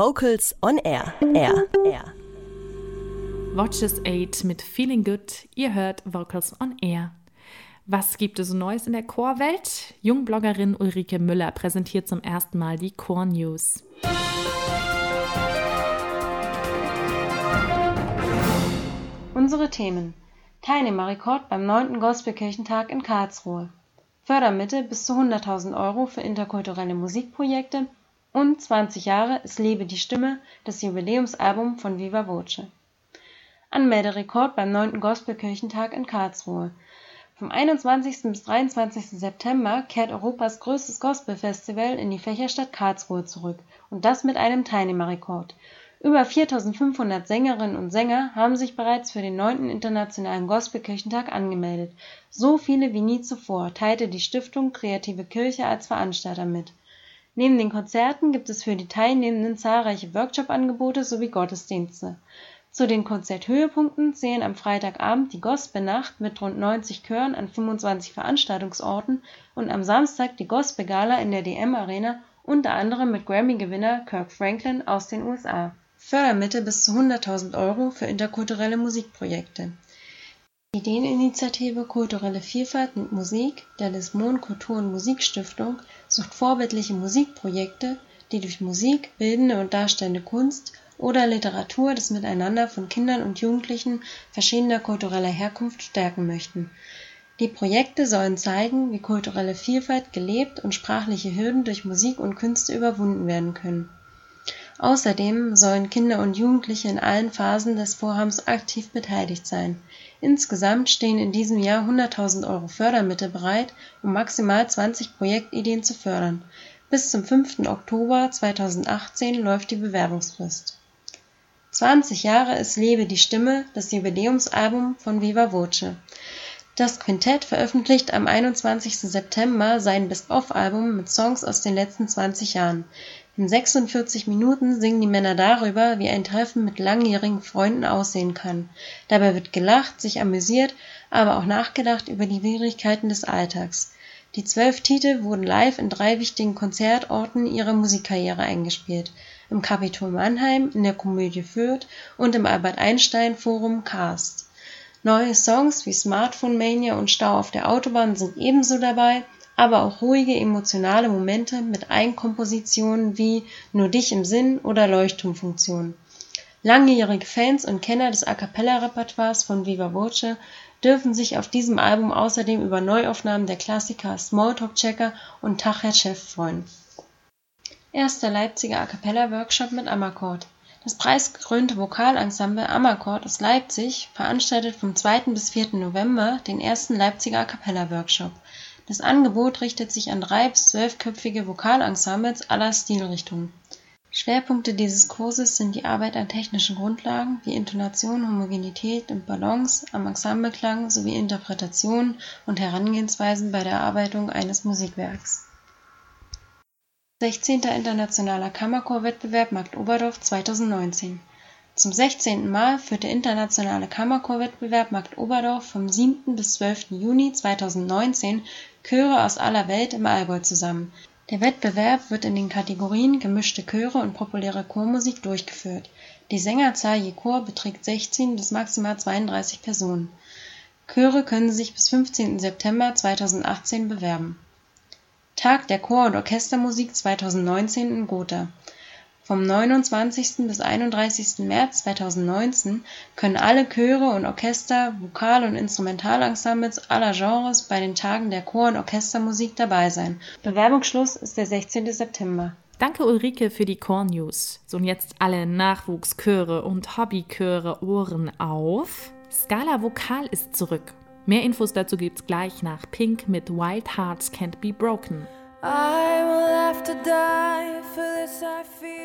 Vocals on Air. Air. Air. Watches 8 mit Feeling Good. Ihr hört Vocals on Air. Was gibt es Neues in der Chorwelt? Jungbloggerin Ulrike Müller präsentiert zum ersten Mal die Chor News. Unsere Themen: Teilnehmerrekord beim 9. Gospelkirchentag in Karlsruhe. Fördermittel bis zu 100.000 Euro für interkulturelle Musikprojekte und 20 Jahre Es lebe die Stimme, das Jubiläumsalbum von Viva Voce. Anmelderekord beim 9. Gospelkirchentag in Karlsruhe. Vom 21. bis 23. September kehrt Europas größtes Gospelfestival in die Fächerstadt Karlsruhe zurück und das mit einem Teilnehmerrekord. Über 4500 Sängerinnen und Sänger haben sich bereits für den 9. Internationalen Gospelkirchentag angemeldet. So viele wie nie zuvor teilte die Stiftung Kreative Kirche als Veranstalter mit. Neben den Konzerten gibt es für die Teilnehmenden zahlreiche Workshop-Angebote sowie Gottesdienste. Zu den Konzerthöhepunkten zählen am Freitagabend die Gospelnacht mit rund 90 Chören an 25 Veranstaltungsorten und am Samstag die Gospelgala in der DM Arena, unter anderem mit Grammy-Gewinner Kirk Franklin aus den USA Fördermittel bis zu 100.000 Euro für interkulturelle Musikprojekte. Die Ideeninitiative Kulturelle Vielfalt mit Musik der Lismon Kultur- und Musikstiftung sucht vorbildliche Musikprojekte, die durch Musik, bildende und darstellende Kunst oder Literatur das Miteinander von Kindern und Jugendlichen verschiedener kultureller Herkunft stärken möchten. Die Projekte sollen zeigen, wie kulturelle Vielfalt gelebt und sprachliche Hürden durch Musik und Künste überwunden werden können Außerdem sollen Kinder und Jugendliche in allen Phasen des Vorhabens aktiv beteiligt sein. Insgesamt stehen in diesem Jahr 100.000 Euro Fördermittel bereit, um maximal 20 Projektideen zu fördern. Bis zum 5. Oktober 2018 läuft die Bewerbungsfrist. 20 Jahre Es lebe die Stimme, das Jubiläumsalbum von Viva Voce. Das Quintett veröffentlicht am 21. September sein Best-of-Album mit Songs aus den letzten 20 Jahren. In 46 Minuten singen die Männer darüber, wie ein Treffen mit langjährigen Freunden aussehen kann. Dabei wird gelacht, sich amüsiert, aber auch nachgedacht über die Widrigkeiten des Alltags. Die zwölf Titel wurden live in drei wichtigen Konzertorten ihrer Musikkarriere eingespielt: im Capitol Mannheim, in der Komödie Fürth und im Albert-Einstein-Forum Cast. Neue Songs wie Smartphone Mania und Stau auf der Autobahn sind ebenso dabei aber auch ruhige emotionale Momente mit Eigenkompositionen wie Nur dich im Sinn oder Leuchtturmfunktion. Langjährige Fans und Kenner des A-cappella-Repertoires von Viva Voce dürfen sich auf diesem Album außerdem über Neuaufnahmen der Klassiker Smalltalk Checker und Tag Herr Chef freuen. Erster Leipziger A-cappella-Workshop mit Amakord. Das preisgekrönte Vokalensemble Amakord aus Leipzig veranstaltet vom 2. bis 4. November den ersten Leipziger A-cappella-Workshop. Das Angebot richtet sich an drei- bis zwölfköpfige Vokalensembles aller Stilrichtungen. Schwerpunkte dieses Kurses sind die Arbeit an technischen Grundlagen wie Intonation, Homogenität und Balance, am Ensembleklang sowie Interpretationen und Herangehensweisen bei der Erarbeitung eines Musikwerks. 16. Internationaler Kammerchorwettbewerb Markt Oberdorf 2019 zum 16. Mal führt der Internationale Kammerchorwettbewerb Markt Oberdorf vom 7. bis 12. Juni 2019 Chöre aus aller Welt im Allgäu zusammen. Der Wettbewerb wird in den Kategorien Gemischte Chöre und populäre Chormusik durchgeführt. Die Sängerzahl je Chor beträgt 16 bis maximal 32 Personen. Chöre können sich bis 15. September 2018 bewerben. Tag der Chor- und Orchestermusik 2019 in Gotha vom 29. bis 31. März 2019 können alle Chöre und Orchester, Vokal- und Instrumentalensembles aller Genres bei den Tagen der Chor- und Orchestermusik dabei sein. Bewerbungsschluss ist der 16. September. Danke Ulrike für die Core News. So und jetzt alle Nachwuchschöre und Hobbychöre Ohren auf. Scala Vokal ist zurück. Mehr Infos dazu gibt's gleich nach Pink mit Wild Hearts Can't Be Broken. I will have to die for this I feel